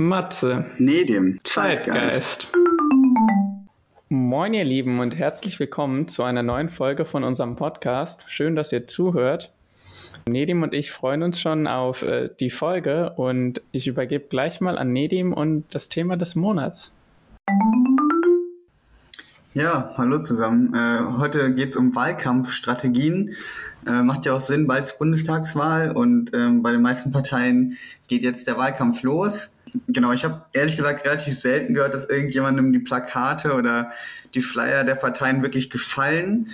Matze. Nedim. Zeitgeist. Moin ihr Lieben und herzlich willkommen zu einer neuen Folge von unserem Podcast. Schön, dass ihr zuhört. Nedim und ich freuen uns schon auf äh, die Folge und ich übergebe gleich mal an Nedim und das Thema des Monats. Ja, hallo zusammen. Äh, heute geht es um Wahlkampfstrategien. Äh, macht ja auch Sinn, bald ist Bundestagswahl und ähm, bei den meisten Parteien geht jetzt der Wahlkampf los. Genau, ich habe ehrlich gesagt relativ selten gehört, dass irgendjemandem die Plakate oder die Flyer der Parteien wirklich gefallen.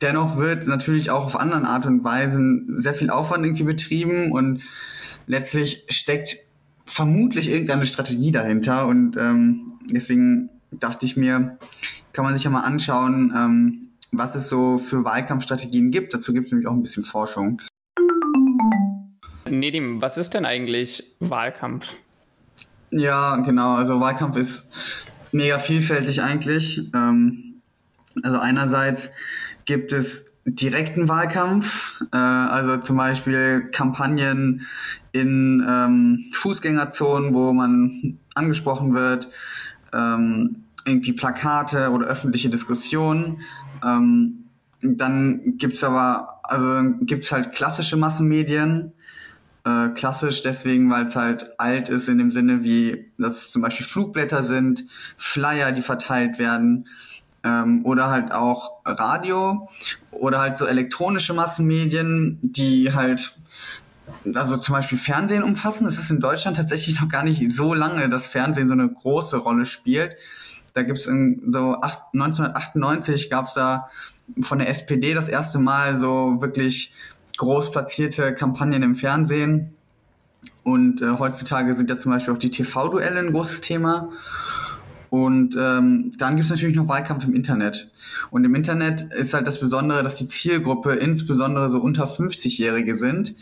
Dennoch wird natürlich auch auf anderen Art und Weisen sehr viel Aufwand irgendwie betrieben und letztlich steckt vermutlich irgendeine Strategie dahinter und ähm, deswegen dachte ich mir, kann man sich ja mal anschauen, ähm, was es so für Wahlkampfstrategien gibt. Dazu gibt es nämlich auch ein bisschen Forschung. Nedim, was ist denn eigentlich Wahlkampf? Ja, genau. Also Wahlkampf ist mega vielfältig eigentlich. Ähm, also einerseits gibt es direkten Wahlkampf, äh, also zum Beispiel Kampagnen in ähm, Fußgängerzonen, wo man angesprochen wird, ähm, irgendwie Plakate oder öffentliche Diskussionen. Ähm, dann gibt's aber, also gibt's halt klassische Massenmedien. Äh, klassisch deswegen, weil es halt alt ist in dem Sinne, wie dass zum Beispiel Flugblätter sind, Flyer, die verteilt werden, ähm, oder halt auch Radio oder halt so elektronische Massenmedien, die halt also zum Beispiel Fernsehen umfassen. Es ist in Deutschland tatsächlich noch gar nicht so lange, dass Fernsehen so eine große Rolle spielt. Da gibt es so 1998 gab es da von der SPD das erste Mal so wirklich groß platzierte Kampagnen im Fernsehen. Und äh, heutzutage sind ja zum Beispiel auch die TV-Duelle ein großes Thema. Und ähm, dann gibt es natürlich noch Wahlkampf im Internet. Und im Internet ist halt das Besondere, dass die Zielgruppe insbesondere so unter 50-Jährige sind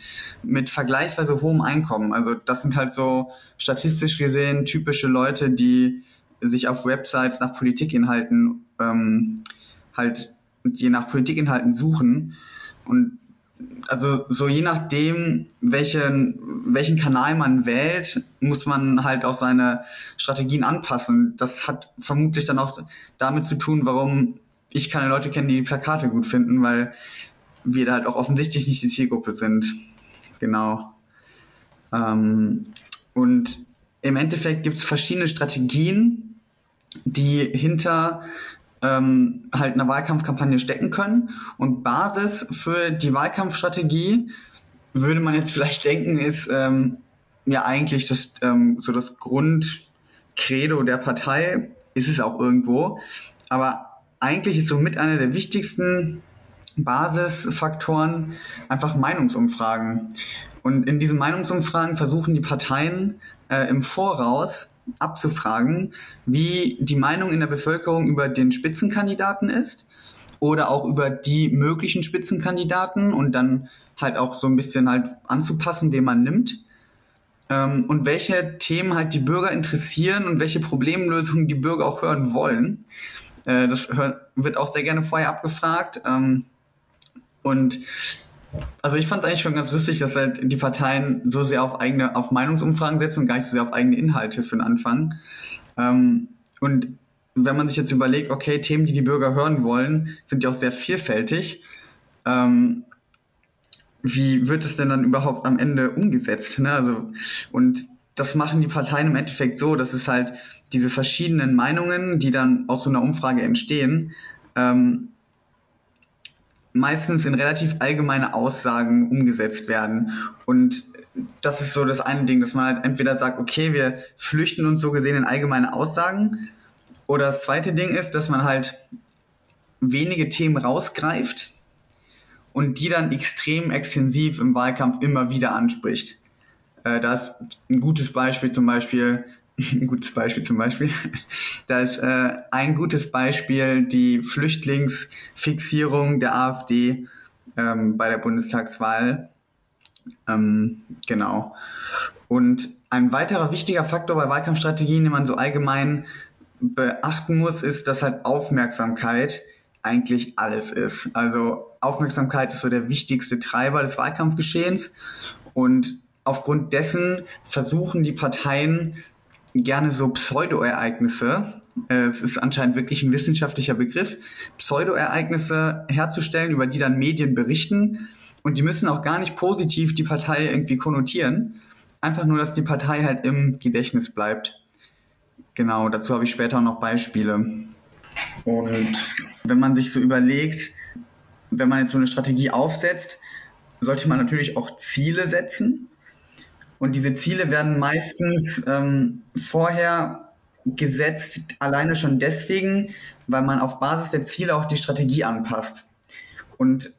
mit vergleichsweise hohem Einkommen. Also das sind halt so statistisch gesehen typische Leute, die sich auf Websites nach Politikinhalten ähm, halt je nach Politikinhalten suchen. Und also so je nachdem, welchen, welchen Kanal man wählt, muss man halt auch seine Strategien anpassen. Das hat vermutlich dann auch damit zu tun, warum ich keine Leute kenne, die die Plakate gut finden, weil wir da halt auch offensichtlich nicht die Zielgruppe sind. Genau. Ähm, und im Endeffekt gibt es verschiedene Strategien, die hinter ähm, halt einer Wahlkampfkampagne stecken können. Und Basis für die Wahlkampfstrategie würde man jetzt vielleicht denken, ist ähm, ja eigentlich das ähm, so das Grundcredo der Partei, ist es auch irgendwo. Aber eigentlich ist so mit einer der wichtigsten Basisfaktoren einfach Meinungsumfragen. Und in diesen Meinungsumfragen versuchen die Parteien äh, im Voraus abzufragen, wie die Meinung in der Bevölkerung über den Spitzenkandidaten ist oder auch über die möglichen Spitzenkandidaten und dann halt auch so ein bisschen halt anzupassen, wen man nimmt ähm, und welche Themen halt die Bürger interessieren und welche Problemlösungen die Bürger auch hören wollen. Äh, das wird auch sehr gerne vorher abgefragt. Ähm, und also ich fand es eigentlich schon ganz lustig, dass halt die Parteien so sehr auf eigene, auf Meinungsumfragen setzen und gar nicht so sehr auf eigene Inhalte für den Anfang. Ähm, und wenn man sich jetzt überlegt, okay, Themen, die die Bürger hören wollen, sind ja auch sehr vielfältig. Ähm, wie wird es denn dann überhaupt am Ende umgesetzt? Ne? Also, und das machen die Parteien im Endeffekt so, dass es halt diese verschiedenen Meinungen, die dann aus so einer Umfrage entstehen, ähm, meistens in relativ allgemeine Aussagen umgesetzt werden. Und das ist so das eine Ding, dass man halt entweder sagt, okay, wir flüchten uns so gesehen in allgemeine Aussagen. Oder das zweite Ding ist, dass man halt wenige Themen rausgreift und die dann extrem extensiv im Wahlkampf immer wieder anspricht. Äh, da ist ein gutes Beispiel zum Beispiel ein gutes Beispiel zum Beispiel. Da ist äh, ein gutes Beispiel die Flüchtlingsfixierung der AfD ähm, bei der Bundestagswahl. Ähm, genau. Und ein weiterer wichtiger Faktor bei Wahlkampfstrategien, den man so allgemein beachten muss, ist, dass halt Aufmerksamkeit eigentlich alles ist. Also Aufmerksamkeit ist so der wichtigste Treiber des Wahlkampfgeschehens und aufgrund dessen versuchen die Parteien gerne so Pseudoereignisse, äh, es ist anscheinend wirklich ein wissenschaftlicher Begriff, Pseudoereignisse herzustellen, über die dann Medien berichten. Und die müssen auch gar nicht positiv die Partei irgendwie konnotieren. Einfach nur, dass die Partei halt im Gedächtnis bleibt. Genau, dazu habe ich später noch Beispiele. Und wenn man sich so überlegt, wenn man jetzt so eine Strategie aufsetzt, sollte man natürlich auch Ziele setzen. Und diese Ziele werden meistens ähm, vorher gesetzt, alleine schon deswegen, weil man auf Basis der Ziele auch die Strategie anpasst. Und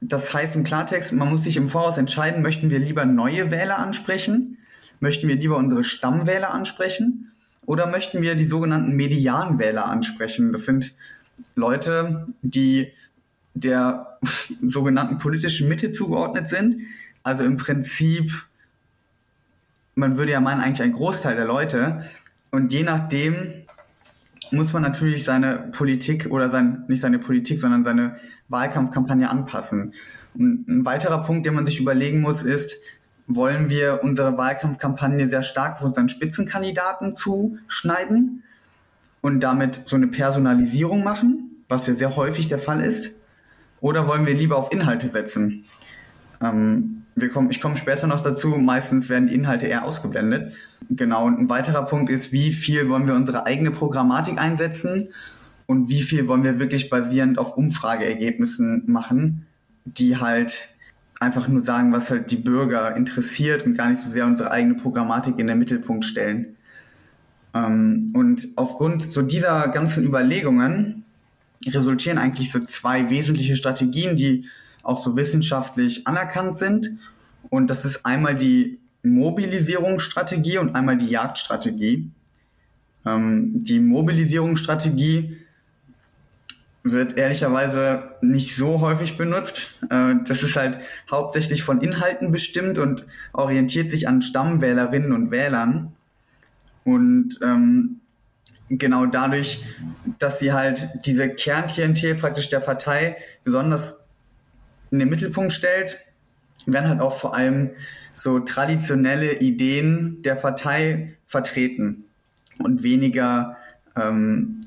das heißt im Klartext, man muss sich im Voraus entscheiden, möchten wir lieber neue Wähler ansprechen, möchten wir lieber unsere Stammwähler ansprechen oder möchten wir die sogenannten Medianwähler ansprechen. Das sind Leute, die der sogenannten politischen Mitte zugeordnet sind. Also im Prinzip, man würde ja meinen, eigentlich ein Großteil der Leute. Und je nachdem muss man natürlich seine Politik oder sein, nicht seine Politik, sondern seine Wahlkampfkampagne anpassen. Und ein weiterer Punkt, den man sich überlegen muss, ist, wollen wir unsere Wahlkampfkampagne sehr stark auf unseren Spitzenkandidaten zuschneiden und damit so eine Personalisierung machen, was ja sehr häufig der Fall ist? Oder wollen wir lieber auf Inhalte setzen? Ähm, wir kommen, ich komme später noch dazu, meistens werden die Inhalte eher ausgeblendet. Genau, und ein weiterer Punkt ist, wie viel wollen wir unsere eigene Programmatik einsetzen und wie viel wollen wir wirklich basierend auf Umfrageergebnissen machen, die halt einfach nur sagen, was halt die Bürger interessiert und gar nicht so sehr unsere eigene Programmatik in den Mittelpunkt stellen. Ähm, und aufgrund so dieser ganzen Überlegungen resultieren eigentlich so zwei wesentliche Strategien, die auch so wissenschaftlich anerkannt sind. Und das ist einmal die Mobilisierungsstrategie und einmal die Jagdstrategie. Ähm, die Mobilisierungsstrategie wird ehrlicherweise nicht so häufig benutzt. Äh, das ist halt hauptsächlich von Inhalten bestimmt und orientiert sich an Stammwählerinnen und Wählern. Und ähm, genau dadurch, dass sie halt diese Kernklientel praktisch der Partei besonders in den Mittelpunkt stellt, werden halt auch vor allem so traditionelle Ideen der Partei vertreten und weniger ähm,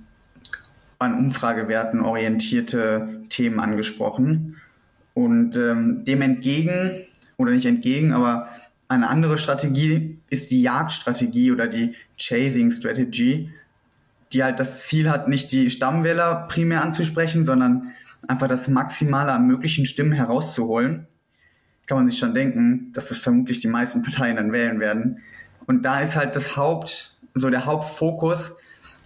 an Umfragewerten orientierte Themen angesprochen. Und ähm, dem entgegen, oder nicht entgegen, aber eine andere Strategie ist die Jagdstrategie oder die Chasing Strategy, die halt das Ziel hat, nicht die Stammwähler primär anzusprechen, sondern einfach das Maximale an möglichen Stimmen herauszuholen. Kann man sich schon denken, dass das vermutlich die meisten Parteien dann wählen werden. Und da ist halt das Haupt, so der Hauptfokus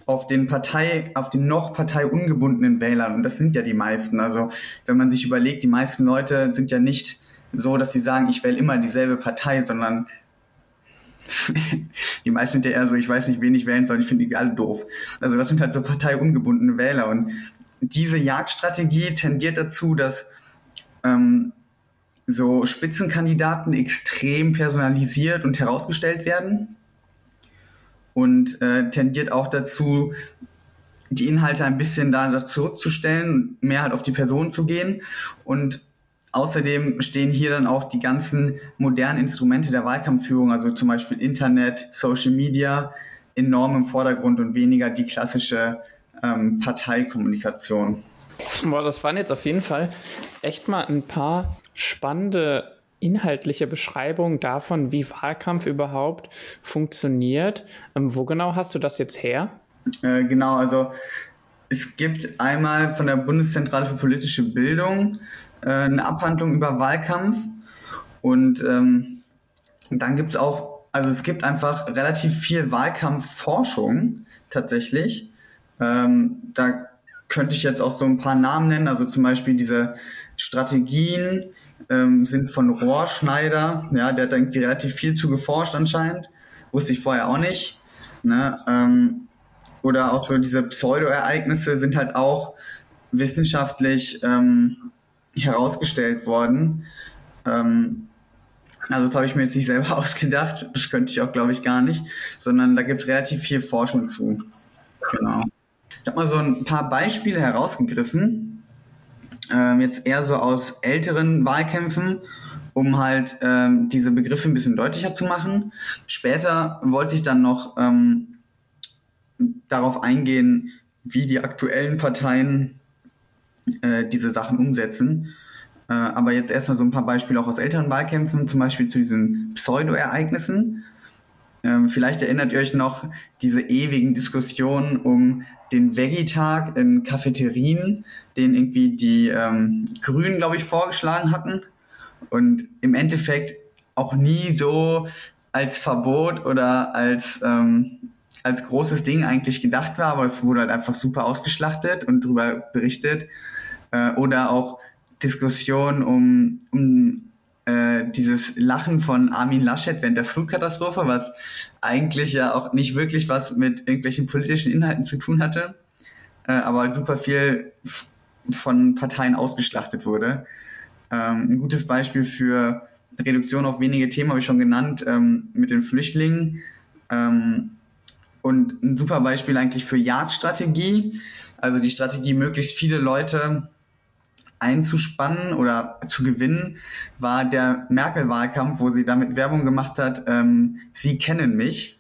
auf den Partei, auf den noch parteiungebundenen Wählern. Und das sind ja die meisten. Also wenn man sich überlegt, die meisten Leute sind ja nicht so, dass sie sagen, ich wähle immer dieselbe Partei, sondern die meisten sind ja eher so, ich weiß nicht, wen ich wählen soll, ich finde die alle doof. Also das sind halt so parteiungebundene Wähler und diese Jagdstrategie tendiert dazu, dass ähm, so Spitzenkandidaten extrem personalisiert und herausgestellt werden. Und äh, tendiert auch dazu, die Inhalte ein bisschen da zurückzustellen, mehr halt auf die Person zu gehen. Und Außerdem stehen hier dann auch die ganzen modernen Instrumente der Wahlkampfführung, also zum Beispiel Internet, Social Media, enorm im Vordergrund und weniger die klassische ähm, Parteikommunikation. Boah, das waren jetzt auf jeden Fall echt mal ein paar spannende inhaltliche Beschreibungen davon, wie Wahlkampf überhaupt funktioniert. Ähm, wo genau hast du das jetzt her? Äh, genau, also es gibt einmal von der Bundeszentrale für politische Bildung äh, eine Abhandlung über Wahlkampf und ähm, dann gibt es auch, also es gibt einfach relativ viel Wahlkampfforschung tatsächlich. Ähm, da könnte ich jetzt auch so ein paar Namen nennen, also zum Beispiel diese Strategien ähm, sind von Rohrschneider, ja, der hat irgendwie relativ viel zu geforscht anscheinend, wusste ich vorher auch nicht. Ne? Ähm, oder auch so diese Pseudo-Ereignisse sind halt auch wissenschaftlich ähm, herausgestellt worden. Ähm, also das habe ich mir jetzt nicht selber ausgedacht, das könnte ich auch, glaube ich, gar nicht, sondern da gibt es relativ viel Forschung zu. Genau. Ich habe mal so ein paar Beispiele herausgegriffen. ähm, jetzt eher so aus älteren Wahlkämpfen, um halt ähm, diese Begriffe ein bisschen deutlicher zu machen. Später wollte ich dann noch ähm, darauf eingehen, wie die aktuellen Parteien äh, diese Sachen umsetzen. Äh, aber jetzt erstmal so ein paar Beispiele auch aus älteren Wahlkämpfen, zum Beispiel zu diesen Pseudo-Ereignissen. Ähm, vielleicht erinnert ihr euch noch diese ewigen Diskussionen um den Veggie-Tag in Cafeterien, den irgendwie die ähm, Grünen, glaube ich, vorgeschlagen hatten. Und im Endeffekt auch nie so als Verbot oder als, ähm, als großes Ding eigentlich gedacht war, aber es wurde halt einfach super ausgeschlachtet und darüber berichtet. Äh, oder auch Diskussion um, um äh, dieses Lachen von Armin Laschet während der Flutkatastrophe, was eigentlich ja auch nicht wirklich was mit irgendwelchen politischen Inhalten zu tun hatte, äh, aber super viel von Parteien ausgeschlachtet wurde. Ähm, ein gutes Beispiel für Reduktion auf wenige Themen habe ich schon genannt ähm, mit den Flüchtlingen. Ähm, und ein super Beispiel eigentlich für Jagdstrategie, also die Strategie, möglichst viele Leute einzuspannen oder zu gewinnen, war der Merkel-Wahlkampf, wo sie damit Werbung gemacht hat, ähm, Sie kennen mich.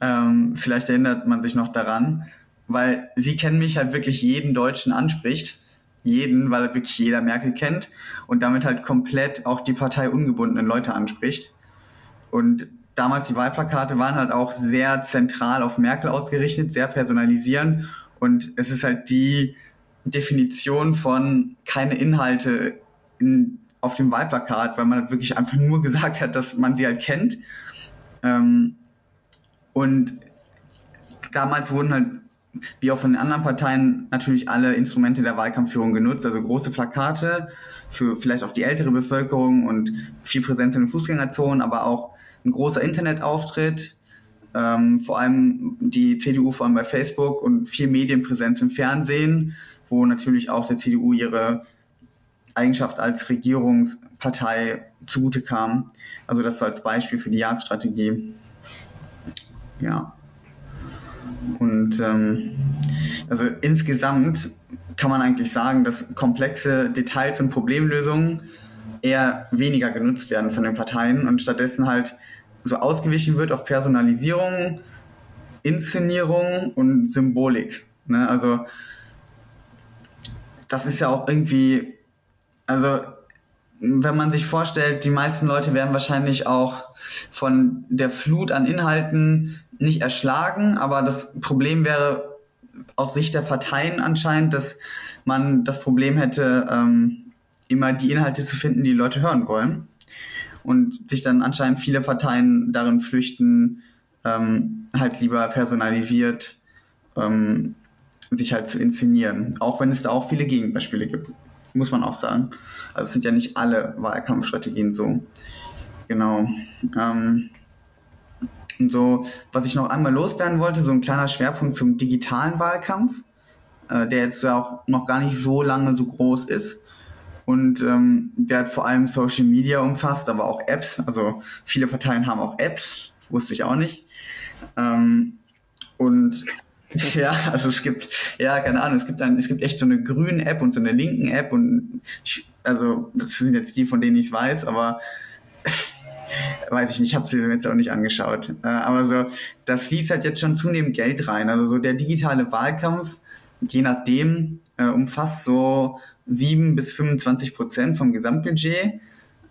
Ähm, vielleicht erinnert man sich noch daran, weil Sie kennen mich halt wirklich jeden Deutschen anspricht. Jeden, weil wirklich jeder Merkel kennt und damit halt komplett auch die Partei ungebundenen Leute anspricht. Und damals die Wahlplakate waren halt auch sehr zentral auf Merkel ausgerichtet, sehr personalisieren und es ist halt die Definition von keine Inhalte in, auf dem Wahlplakat, weil man halt wirklich einfach nur gesagt hat, dass man sie halt kennt. Ähm, und damals wurden halt, wie auch von den anderen Parteien, natürlich alle Instrumente der Wahlkampfführung genutzt, also große Plakate für vielleicht auch die ältere Bevölkerung und viel Präsenz in den Fußgängerzonen, aber auch ein großer Internetauftritt, ähm, vor allem die CDU vor allem bei Facebook und viel Medienpräsenz im Fernsehen wo natürlich auch der CDU ihre Eigenschaft als Regierungspartei zugute kam. Also das so als Beispiel für die Jagdstrategie. Ja. Und ähm, also insgesamt kann man eigentlich sagen, dass komplexe Details und Problemlösungen eher weniger genutzt werden von den Parteien und stattdessen halt so ausgewichen wird auf Personalisierung, Inszenierung und Symbolik. Ne? Also das ist ja auch irgendwie, also wenn man sich vorstellt, die meisten Leute werden wahrscheinlich auch von der Flut an Inhalten nicht erschlagen, aber das Problem wäre aus Sicht der Parteien anscheinend, dass man das Problem hätte, ähm, immer die Inhalte zu finden, die, Leute hören wollen. Und sich dann anscheinend viele Parteien darin flüchten, ähm, halt lieber personalisiert ähm, sich halt zu inszenieren. Auch wenn es da auch viele Gegenbeispiele gibt, muss man auch sagen. Also es sind ja nicht alle Wahlkampfstrategien so. Genau. Ähm, so, was ich noch einmal loswerden wollte, so ein kleiner Schwerpunkt zum digitalen Wahlkampf, äh, der jetzt ja auch noch gar nicht so lange so groß ist. Und ähm, der hat vor allem Social Media umfasst, aber auch Apps. Also viele Parteien haben auch Apps, wusste ich auch nicht. Ähm, und Ja, also es gibt, ja, keine Ahnung, es gibt dann, es gibt echt so eine grüne App und so eine linken App und ich, also das sind jetzt die, von denen ich weiß, aber weiß ich nicht, ich habe sie jetzt auch nicht angeschaut. Äh, aber so, da fließt halt jetzt schon zunehmend Geld rein. Also so der digitale Wahlkampf, je nachdem, äh, umfasst so sieben bis 25 Prozent vom Gesamtbudget.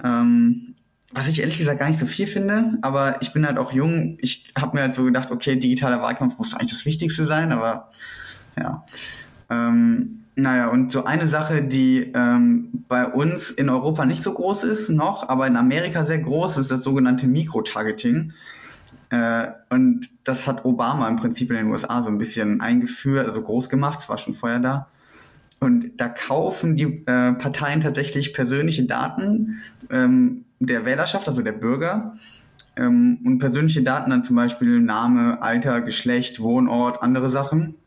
Ähm, was ich ehrlich gesagt gar nicht so viel finde, aber ich bin halt auch jung. Ich habe mir halt so gedacht, okay, digitaler Wahlkampf muss eigentlich das Wichtigste sein, aber ja. Ähm, naja, und so eine Sache, die ähm, bei uns in Europa nicht so groß ist noch, aber in Amerika sehr groß ist, das sogenannte Mikrotargeting. Äh, und das hat Obama im Prinzip in den USA so ein bisschen eingeführt, also groß gemacht, es war schon vorher da. Und da kaufen die äh, Parteien tatsächlich persönliche Daten ähm, der Wählerschaft, also der Bürger, ähm, und persönliche Daten dann zum Beispiel Name, Alter, Geschlecht, Wohnort, andere Sachen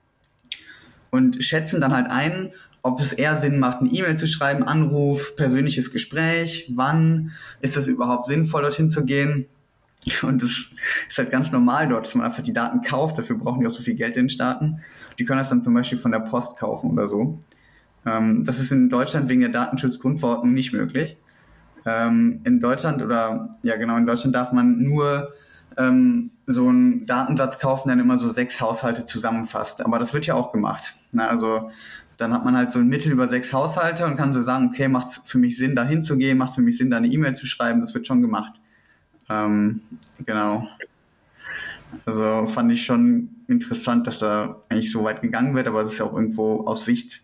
und schätzen dann halt ein, ob es eher Sinn macht, eine E-Mail zu schreiben, Anruf, persönliches Gespräch, wann ist es überhaupt sinnvoll, dorthin zu gehen. Und das ist halt ganz normal dort, dass man einfach die Daten kauft. Dafür brauchen die auch so viel Geld in den Staaten. Die können das dann zum Beispiel von der Post kaufen oder so. Ähm, das ist in Deutschland wegen der Datenschutzgrundverordnung nicht möglich. Ähm, in Deutschland oder ja genau, in Deutschland darf man nur ähm, so einen Datensatz kaufen, der immer so sechs Haushalte zusammenfasst. Aber das wird ja auch gemacht. Ne? Also dann hat man halt so ein Mittel über sechs Haushalte und kann so sagen, okay, macht es für mich Sinn, da hinzugehen, macht es für mich Sinn, da eine E-Mail zu schreiben, das wird schon gemacht. Ähm, genau. Also fand ich schon interessant, dass da eigentlich so weit gegangen wird, aber es ist ja auch irgendwo aus Sicht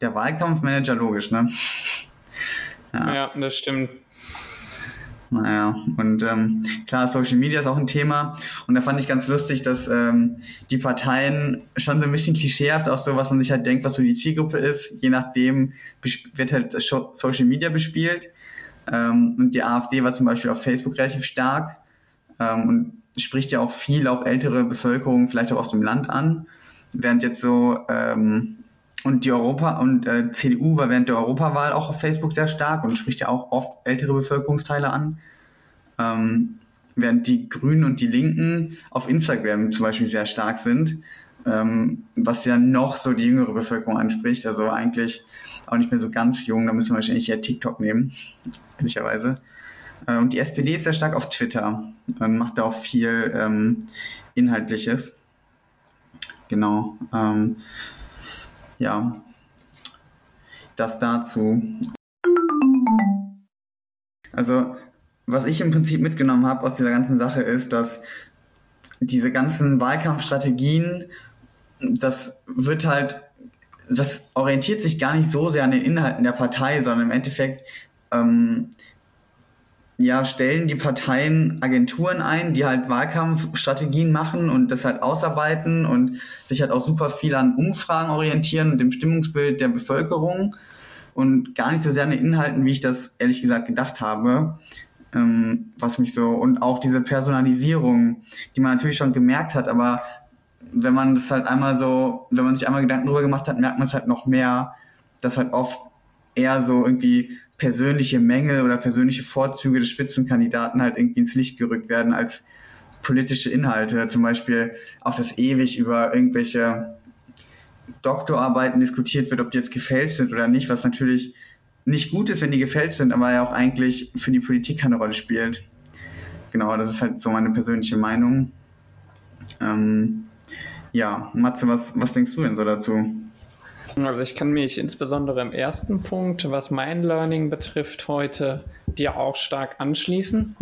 der Wahlkampfmanager logisch, ne? Ja, ja das stimmt. Naja, und ähm, klar, Social Media ist auch ein Thema. Und da fand ich ganz lustig, dass ähm, die Parteien schon so ein bisschen klischeehaft auch so, was man sich halt denkt, was so die Zielgruppe ist, je nachdem wird halt Social Media bespielt. Ähm, und die AfD war zum Beispiel auf Facebook relativ stark ähm, und spricht ja auch viel, auch ältere Bevölkerung, vielleicht auch auf dem Land an. Während jetzt so ähm, und die Europa und äh, CDU war während der Europawahl auch auf Facebook sehr stark und spricht ja auch oft ältere Bevölkerungsteile an. Ähm, während die Grünen und die Linken auf Instagram zum Beispiel sehr stark sind, ähm, was ja noch so die jüngere Bevölkerung anspricht. Also eigentlich auch nicht mehr so ganz jung, da müssen wir wahrscheinlich eher TikTok nehmen, ehrlicherweise. Äh, und die SPD ist sehr stark auf Twitter und macht da auch viel ähm, Inhaltliches. Genau. Ja, das dazu. Also, was ich im Prinzip mitgenommen habe aus dieser ganzen Sache ist, dass diese ganzen Wahlkampfstrategien, das wird halt, das orientiert sich gar nicht so sehr an den Inhalten der Partei, sondern im Endeffekt ähm, ja, stellen die Parteien Agenturen ein, die halt Wahlkampfstrategien machen und das halt ausarbeiten und sich halt auch super viel an Umfragen orientieren und dem Stimmungsbild der Bevölkerung und gar nicht so sehr an den Inhalten, wie ich das ehrlich gesagt gedacht habe. Ähm, was mich so, und auch diese Personalisierung, die man natürlich schon gemerkt hat, aber wenn man das halt einmal so, wenn man sich einmal Gedanken darüber gemacht hat, merkt man es halt noch mehr, dass halt oft eher so irgendwie persönliche Mängel oder persönliche Vorzüge des Spitzenkandidaten halt irgendwie ins Licht gerückt werden als politische Inhalte. Zum Beispiel auch das ewig über irgendwelche Doktorarbeiten diskutiert wird, ob die jetzt gefälscht sind oder nicht, was natürlich nicht gut ist, wenn die gefälscht sind, aber ja auch eigentlich für die Politik keine Rolle spielt. Genau, das ist halt so meine persönliche Meinung. Ähm, ja, Matze, was, was denkst du denn so dazu? Also ich kann mich insbesondere im ersten Punkt, was mein Learning betrifft, heute dir auch stark anschließen.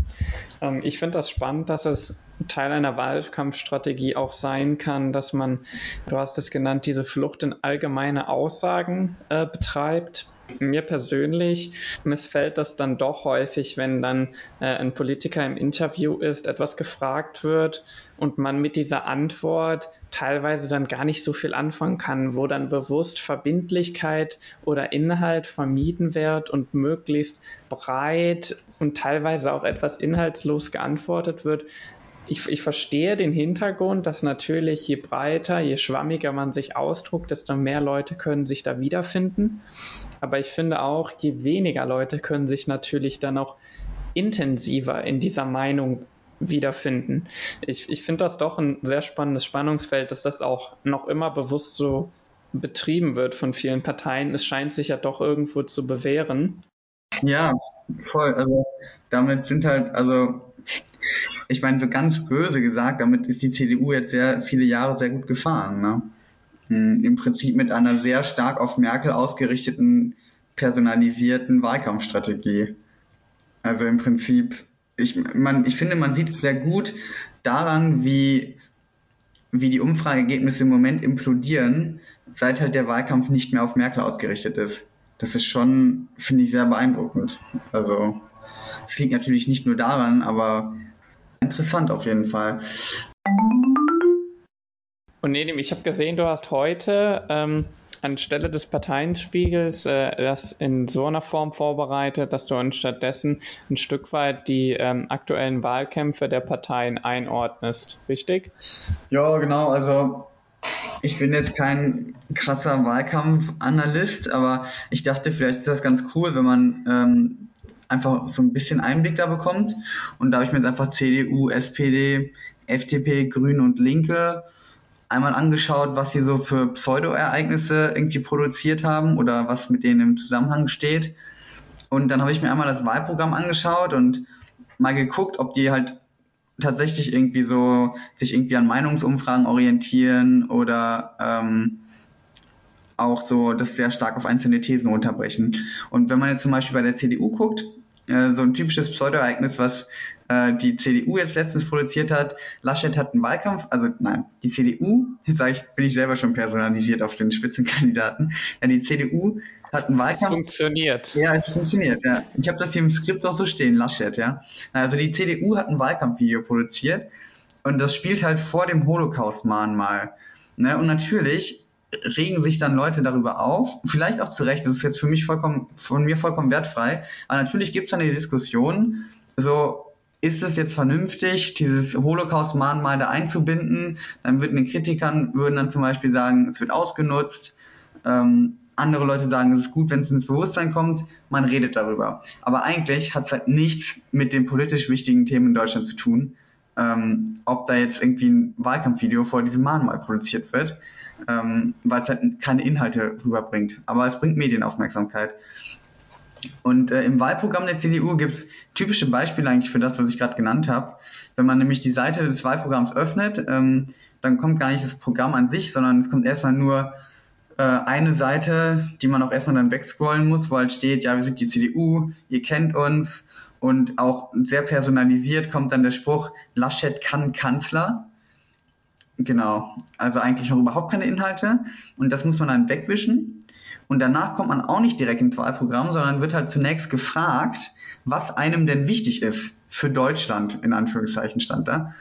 Ähm, ich finde das spannend, dass es Teil einer Wahlkampfstrategie auch sein kann, dass man, du hast es genannt, diese Flucht in allgemeine Aussagen äh, betreibt mir persönlich missfällt das dann doch häufig, wenn dann äh, ein Politiker im Interview ist, etwas gefragt wird und man mit dieser Antwort teilweise dann gar nicht so viel anfangen kann, wo dann bewusst Verbindlichkeit oder Inhalt vermieden wird und möglichst breit und teilweise auch etwas inhaltslos geantwortet wird, ich, ich verstehe den Hintergrund, dass natürlich je breiter, je schwammiger man sich ausdruckt, desto mehr Leute können sich da wiederfinden. Aber ich finde auch, je weniger Leute können sich natürlich dann auch intensiver in dieser Meinung wiederfinden. Ich, ich finde das doch ein sehr spannendes Spannungsfeld, dass das auch noch immer bewusst so betrieben wird von vielen Parteien. Es scheint sich ja doch irgendwo zu bewähren. Ja, voll. Also damit sind halt, also ich meine, so ganz böse gesagt, damit ist die CDU jetzt sehr viele Jahre sehr gut gefahren. Ne? Hm, Im Prinzip mit einer sehr stark auf Merkel ausgerichteten, personalisierten Wahlkampfstrategie. Also im Prinzip, ich, man, ich finde, man sieht es sehr gut daran, wie, wie die Umfrageergebnisse im Moment implodieren, seit halt der Wahlkampf nicht mehr auf Merkel ausgerichtet ist. Das ist schon, finde ich, sehr beeindruckend. Also, es liegt natürlich nicht nur daran, aber Interessant auf jeden Fall. Und Nedim, ich habe gesehen, du hast heute ähm, anstelle des Parteienspiegels äh, das in so einer Form vorbereitet, dass du anstattdessen ein Stück weit die ähm, aktuellen Wahlkämpfe der Parteien einordnest, richtig? Ja, genau. Also ich bin jetzt kein krasser Wahlkampfanalyst, aber ich dachte, vielleicht ist das ganz cool, wenn man ähm, einfach so ein bisschen Einblick da bekommt. Und da habe ich mir jetzt einfach CDU, SPD, FDP, Grüne und Linke einmal angeschaut, was sie so für Pseudo-Ereignisse irgendwie produziert haben oder was mit denen im Zusammenhang steht. Und dann habe ich mir einmal das Wahlprogramm angeschaut und mal geguckt, ob die halt tatsächlich irgendwie so sich irgendwie an Meinungsumfragen orientieren oder ähm, auch so das sehr stark auf einzelne Thesen runterbrechen. Und wenn man jetzt zum Beispiel bei der CDU guckt, äh, so ein typisches Pseudoereignis, was äh, die CDU jetzt letztens produziert hat. Laschet hat einen Wahlkampf, also nein, die CDU, jetzt sage ich, bin ich selber schon personalisiert auf den Spitzenkandidaten. Ja, die CDU hat einen Wahlkampf. Es funktioniert. Ja, es funktioniert, ja. Ich habe das hier im Skript auch so stehen, Laschet, ja. Also die CDU hat ein Wahlkampfvideo produziert und das spielt halt vor dem Holocaust-Mahnmal. Ne? Und natürlich regen sich dann Leute darüber auf, vielleicht auch zu Recht, das ist jetzt für mich vollkommen, von mir vollkommen wertfrei, aber natürlich gibt es dann die Diskussion, so, ist es jetzt vernünftig, dieses Holocaust-Mahnmal da einzubinden? Dann würden den Kritikern, würden dann zum Beispiel sagen, es wird ausgenutzt. Ähm, andere Leute sagen, es ist gut, wenn es ins Bewusstsein kommt. Man redet darüber. Aber eigentlich hat es halt nichts mit den politisch wichtigen Themen in Deutschland zu tun. Ähm, ob da jetzt irgendwie ein Wahlkampfvideo vor diesem Mahnmal produziert wird ähm, weil es halt keine Inhalte rüberbringt. Aber es bringt Medienaufmerksamkeit. Und äh, im Wahlprogramm der CDU gibt es typische Beispiele eigentlich für das, was ich gerade genannt habe. Wenn man nämlich die Seite des Wahlprogramms öffnet, ähm, dann kommt gar nicht das Programm an sich, sondern es kommt erstmal nur eine Seite, die man auch erstmal dann wegscrollen muss, wo halt steht, ja, wir sind die CDU, ihr kennt uns und auch sehr personalisiert kommt dann der Spruch, Laschet kann Kanzler. Genau, also eigentlich noch überhaupt keine Inhalte und das muss man dann wegwischen. Und danach kommt man auch nicht direkt ins Wahlprogramm, sondern wird halt zunächst gefragt, was einem denn wichtig ist für Deutschland, in Anführungszeichen stand da.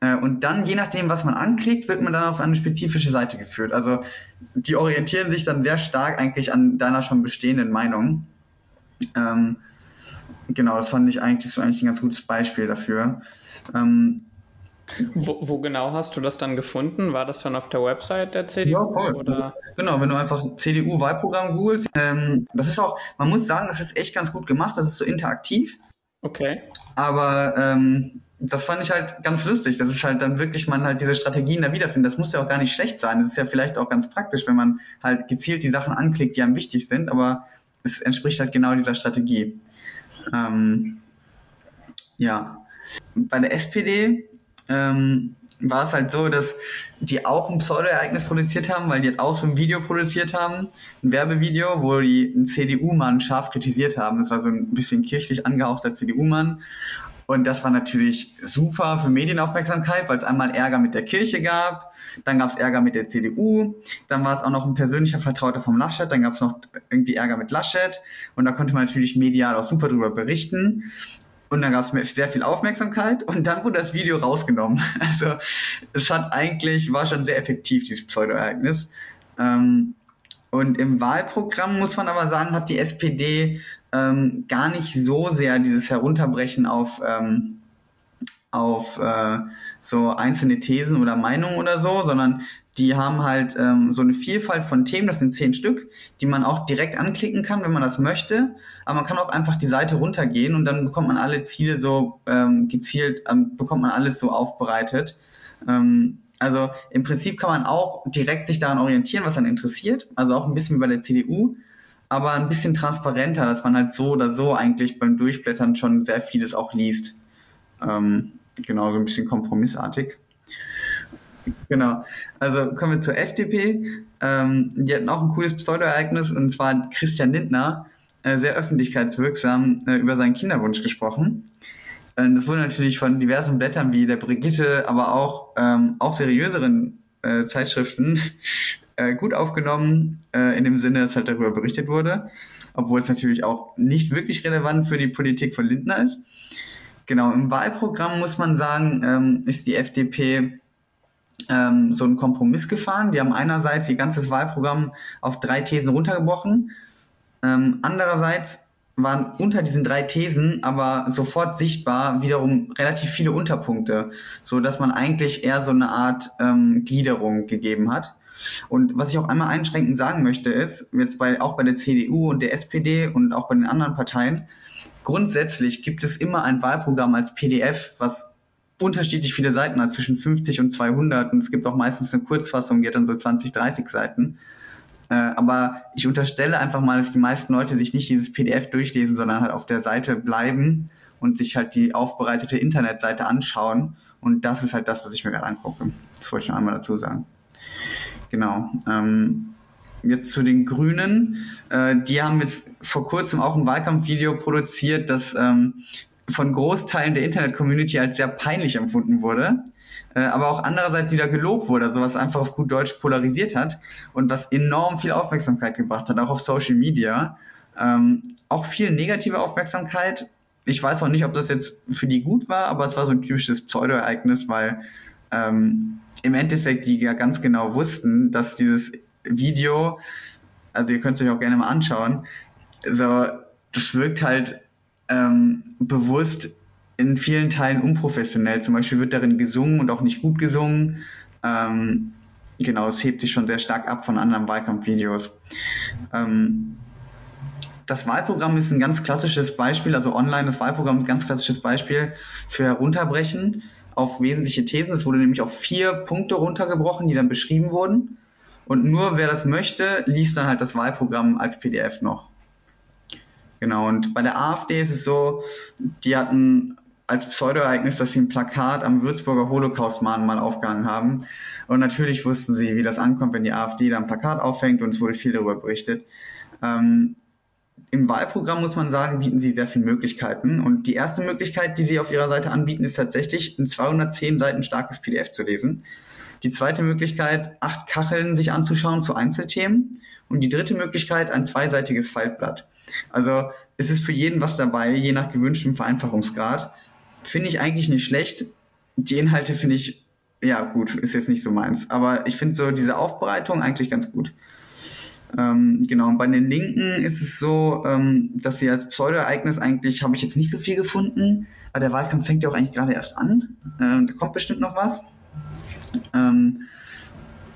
Äh, und dann, je nachdem, was man anklickt, wird man dann auf eine spezifische Seite geführt. Also die orientieren sich dann sehr stark eigentlich an deiner schon bestehenden Meinung. Ähm, genau, das fand ich eigentlich, ist eigentlich ein ganz gutes Beispiel dafür. Ähm, wo, wo, genau hast du das dann gefunden? War das dann auf der Website der CDU? Ja, voll. Oder? Genau, wenn du einfach CDU-Wahlprogramm googelst. Ähm, das ist auch, man muss sagen, das ist echt ganz gut gemacht. Das ist so interaktiv. Okay. Aber ähm, das fand ich halt ganz lustig. Das ist halt dann wirklich man halt diese Strategien da wiederfindet. Das muss ja auch gar nicht schlecht sein. Das ist ja vielleicht auch ganz praktisch, wenn man halt gezielt die Sachen anklickt, die einem wichtig sind. Aber es entspricht halt genau dieser Strategie. Ähm, ja. Bei der SPD ähm, war es halt so, dass die auch ein Pseudo-Ereignis produziert haben, weil die halt auch so ein Video produziert haben, ein Werbevideo, wo die einen CDU-Mann scharf kritisiert haben. Das war so ein bisschen kirchlich angehauchter CDU-Mann. Und das war natürlich super für Medienaufmerksamkeit, weil es einmal Ärger mit der Kirche gab, dann gab es Ärger mit der CDU, dann war es auch noch ein persönlicher Vertrauter vom Laschet, dann gab es noch irgendwie Ärger mit Laschet und da konnte man natürlich medial auch super drüber berichten. Und dann gab es sehr viel Aufmerksamkeit und dann wurde das Video rausgenommen. Also es hat eigentlich, war schon sehr effektiv, dieses Pseudo-Ereignis. Ähm, und im Wahlprogramm muss man aber sagen, hat die SPD ähm, gar nicht so sehr dieses Herunterbrechen auf ähm, auf äh, so einzelne Thesen oder Meinungen oder so, sondern die haben halt ähm, so eine Vielfalt von Themen, das sind zehn Stück, die man auch direkt anklicken kann, wenn man das möchte. Aber man kann auch einfach die Seite runtergehen und dann bekommt man alle Ziele so ähm, gezielt, ähm, bekommt man alles so aufbereitet. Ähm, also im Prinzip kann man auch direkt sich daran orientieren, was einen interessiert. Also auch ein bisschen wie bei der CDU, aber ein bisschen transparenter, dass man halt so oder so eigentlich beim Durchblättern schon sehr vieles auch liest. Ähm, genau, so ein bisschen kompromissartig. Genau. Also kommen wir zur FDP. Ähm, die hatten auch ein cooles Pseudo-Ereignis und zwar Christian Lindner äh, sehr öffentlichkeitswirksam äh, über seinen Kinderwunsch gesprochen. Äh, das wurde natürlich von diversen Blättern wie der Brigitte, aber auch, ähm, auch seriöseren äh, Zeitschriften äh, gut aufgenommen, äh, in dem Sinne, dass halt darüber berichtet wurde, obwohl es natürlich auch nicht wirklich relevant für die Politik von Lindner ist. Genau, im Wahlprogramm muss man sagen, ähm, ist die FDP ähm, so einen Kompromiss gefahren. Die haben einerseits ihr ganzes Wahlprogramm auf drei Thesen runtergebrochen. Ähm, andererseits waren unter diesen drei Thesen aber sofort sichtbar wiederum relativ viele Unterpunkte, so dass man eigentlich eher so eine Art ähm, Gliederung gegeben hat. Und was ich auch einmal einschränkend sagen möchte, ist, jetzt bei, auch bei der CDU und der SPD und auch bei den anderen Parteien, grundsätzlich gibt es immer ein Wahlprogramm als PDF, was unterschiedlich viele Seiten hat, zwischen 50 und 200 und es gibt auch meistens eine Kurzfassung, die hat dann so 20, 30 Seiten. Äh, aber ich unterstelle einfach mal, dass die meisten Leute sich nicht dieses PDF durchlesen, sondern halt auf der Seite bleiben und sich halt die aufbereitete Internetseite anschauen. Und das ist halt das, was ich mir gerade angucke. Das wollte ich noch einmal dazu sagen. Genau. Ähm, jetzt zu den Grünen. Äh, die haben jetzt vor kurzem auch ein Wahlkampfvideo produziert, das ähm, von Großteilen der Internet-Community als sehr peinlich empfunden wurde, aber auch andererseits wieder gelobt wurde, also was einfach auf gut Deutsch polarisiert hat und was enorm viel Aufmerksamkeit gebracht hat, auch auf Social Media. Ähm, auch viel negative Aufmerksamkeit. Ich weiß auch nicht, ob das jetzt für die gut war, aber es war so ein typisches Pseudo-Ereignis, weil ähm, im Endeffekt die ja ganz genau wussten, dass dieses Video, also ihr könnt es euch auch gerne mal anschauen, so, das wirkt halt ähm, bewusst in vielen Teilen unprofessionell. Zum Beispiel wird darin gesungen und auch nicht gut gesungen. Ähm, genau, es hebt sich schon sehr stark ab von anderen Wahlkampfvideos. Ähm, das Wahlprogramm ist ein ganz klassisches Beispiel, also online das Wahlprogramm ist ein ganz klassisches Beispiel für Herunterbrechen auf wesentliche Thesen. Es wurde nämlich auf vier Punkte runtergebrochen, die dann beschrieben wurden. Und nur wer das möchte, liest dann halt das Wahlprogramm als PDF noch. Genau, und bei der AfD ist es so, die hatten als Pseudoereignis, dass sie ein Plakat am Würzburger Holocaust-Mahnmal aufgehangen haben. Und natürlich wussten sie, wie das ankommt, wenn die AfD da ein Plakat aufhängt und es wurde viel darüber berichtet. Ähm, Im Wahlprogramm muss man sagen, bieten sie sehr viele Möglichkeiten. Und die erste Möglichkeit, die sie auf ihrer Seite anbieten, ist tatsächlich ein 210 Seiten starkes PDF zu lesen. Die zweite Möglichkeit, acht Kacheln sich anzuschauen zu Einzelthemen. Und die dritte Möglichkeit, ein zweiseitiges Faltblatt. Also es ist für jeden was dabei, je nach gewünschtem Vereinfachungsgrad. Finde ich eigentlich nicht schlecht. Die Inhalte finde ich, ja gut, ist jetzt nicht so meins. Aber ich finde so diese Aufbereitung eigentlich ganz gut. Ähm, genau, und bei den Linken ist es so, ähm, dass sie als Pseudo-Ereignis eigentlich, habe ich jetzt nicht so viel gefunden, aber der Wahlkampf fängt ja auch eigentlich gerade erst an. Ähm, da kommt bestimmt noch was. Ähm,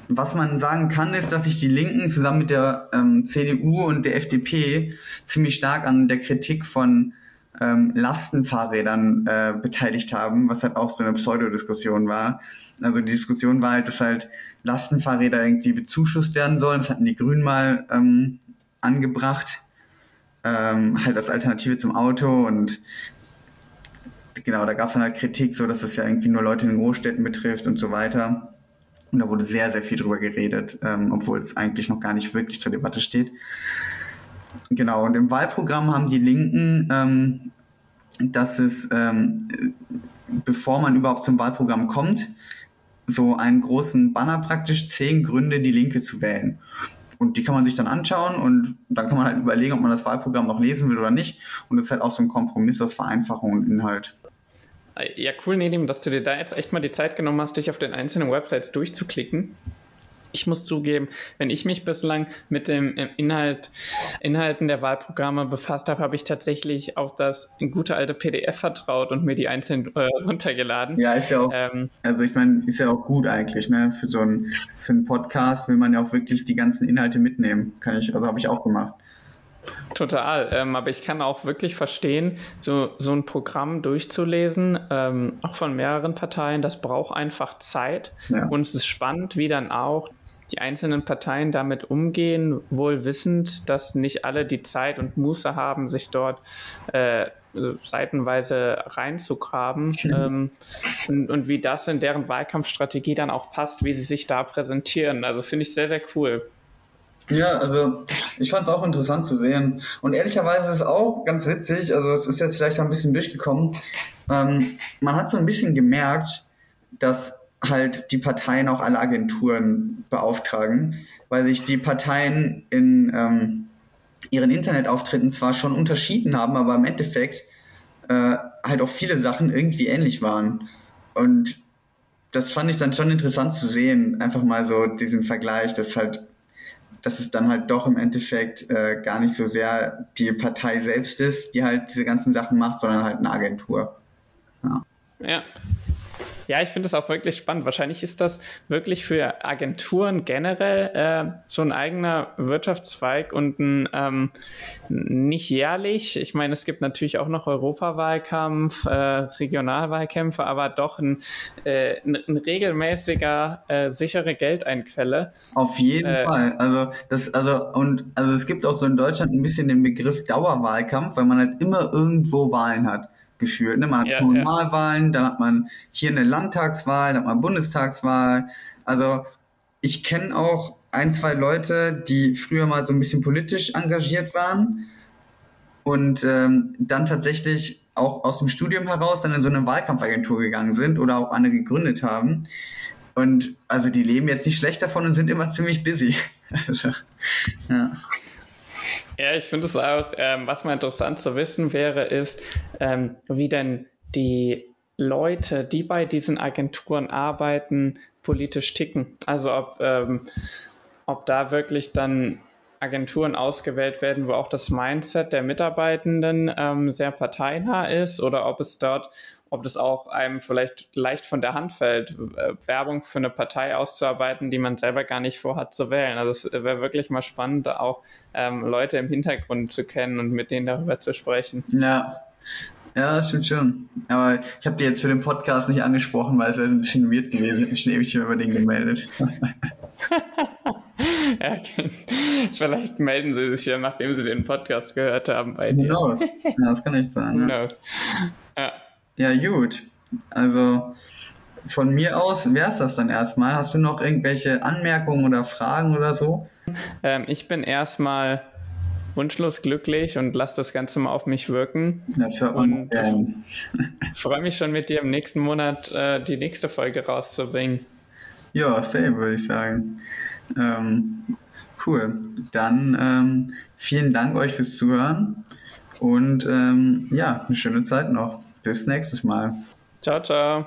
was man sagen kann, ist, dass sich die Linken zusammen mit der ähm, CDU und der FDP ziemlich stark an der Kritik von ähm, Lastenfahrrädern äh, beteiligt haben, was halt auch so eine Pseudodiskussion war. Also die Diskussion war halt, dass halt Lastenfahrräder irgendwie bezuschusst werden sollen. Das hatten die Grünen mal ähm, angebracht, ähm, halt als Alternative zum Auto und genau, da gab es dann halt Kritik, so dass es ja irgendwie nur Leute in Großstädten betrifft und so weiter. Und da wurde sehr, sehr viel drüber geredet, ähm, obwohl es eigentlich noch gar nicht wirklich zur Debatte steht. Genau, und im Wahlprogramm haben die Linken, ähm, dass es, ähm, bevor man überhaupt zum Wahlprogramm kommt, so einen großen Banner praktisch, zehn Gründe, die Linke zu wählen. Und die kann man sich dann anschauen und dann kann man halt überlegen, ob man das Wahlprogramm noch lesen will oder nicht. Und das ist halt auch so ein Kompromiss aus Vereinfachung und Inhalt. Ja, cool, Nedim, dass du dir da jetzt echt mal die Zeit genommen hast, dich auf den einzelnen Websites durchzuklicken. Ich muss zugeben, wenn ich mich bislang mit dem äh, Inhalt, Inhalten der Wahlprogramme befasst habe, habe ich tatsächlich auf das gute alte PDF vertraut und mir die einzeln äh, runtergeladen. Ja, ist ja auch. Ähm, also ich meine, ist ja auch gut eigentlich, ne? Für so einen für einen Podcast will man ja auch wirklich die ganzen Inhalte mitnehmen. Kann ich, also habe ich auch gemacht. Total, ähm, aber ich kann auch wirklich verstehen, so, so ein Programm durchzulesen, ähm, auch von mehreren Parteien, das braucht einfach Zeit. Ja. Und es ist spannend, wie dann auch die einzelnen Parteien damit umgehen, wohl wissend, dass nicht alle die Zeit und Muße haben, sich dort äh, seitenweise reinzugraben ähm, und, und wie das in deren Wahlkampfstrategie dann auch passt, wie sie sich da präsentieren. Also finde ich sehr, sehr cool. Ja, also ich fand es auch interessant zu sehen. Und ehrlicherweise ist es auch ganz witzig, also es ist jetzt vielleicht ein bisschen durchgekommen. Ähm, man hat so ein bisschen gemerkt, dass halt die Parteien auch alle Agenturen beauftragen, weil sich die Parteien in ähm, ihren Internetauftritten zwar schon unterschieden haben, aber im Endeffekt äh, halt auch viele Sachen irgendwie ähnlich waren. Und das fand ich dann schon interessant zu sehen, einfach mal so diesen Vergleich, dass halt dass es dann halt doch im Endeffekt äh, gar nicht so sehr die Partei selbst ist, die halt diese ganzen Sachen macht, sondern halt eine Agentur. Ja. ja. Ja, ich finde es auch wirklich spannend. Wahrscheinlich ist das wirklich für Agenturen generell äh, so ein eigener Wirtschaftszweig und ein ähm, nicht jährlich. Ich meine, es gibt natürlich auch noch Europawahlkampf, äh, Regionalwahlkämpfe, aber doch ein, äh, ein, ein regelmäßiger äh, sichere Geldeinquelle. Auf jeden äh, Fall. Also das, also und also es gibt auch so in Deutschland ein bisschen den Begriff Dauerwahlkampf, weil man halt immer irgendwo Wahlen hat geführt. Ne? Man hat ja, Kommunalwahlen, ja. dann hat man hier eine Landtagswahl, dann hat man Bundestagswahl. Also ich kenne auch ein, zwei Leute, die früher mal so ein bisschen politisch engagiert waren und ähm, dann tatsächlich auch aus dem Studium heraus dann in so eine Wahlkampfagentur gegangen sind oder auch eine gegründet haben. Und also die leben jetzt nicht schlecht davon und sind immer ziemlich busy. Also, ja. Ja, ich finde es auch, ähm, was mal interessant zu wissen wäre, ist, ähm, wie denn die Leute, die bei diesen Agenturen arbeiten, politisch ticken. Also ob, ähm, ob da wirklich dann Agenturen ausgewählt werden, wo auch das Mindset der Mitarbeitenden ähm, sehr parteinah ist oder ob es dort ob das auch einem vielleicht leicht von der Hand fällt, äh, Werbung für eine Partei auszuarbeiten, die man selber gar nicht vorhat zu wählen. Also es wäre wirklich mal spannend, auch ähm, Leute im Hintergrund zu kennen und mit denen darüber zu sprechen. Ja. Ja, das stimmt schon. Aber ich habe die jetzt für den Podcast nicht angesprochen, weil es wäre ein bisschen weird gewesen. Ich habe mich ewig über den gemeldet. ja, vielleicht melden sie sich ja, nachdem sie den Podcast gehört haben bei dir. Who knows? Ja, das kann ich sagen. Ja. Ja. Ja, gut. Also von mir aus wäre es das dann erstmal. Hast du noch irgendwelche Anmerkungen oder Fragen oder so? Ähm, ich bin erstmal wunschlos glücklich und lass das Ganze mal auf mich wirken. Das hört man und gern. freue mich schon mit dir im nächsten Monat äh, die nächste Folge rauszubringen. Ja, same würde ich sagen. Ähm, cool. Dann ähm, vielen Dank euch fürs Zuhören und ähm, ja, eine schöne Zeit noch. Bis nächstes Mal. Ciao, ciao.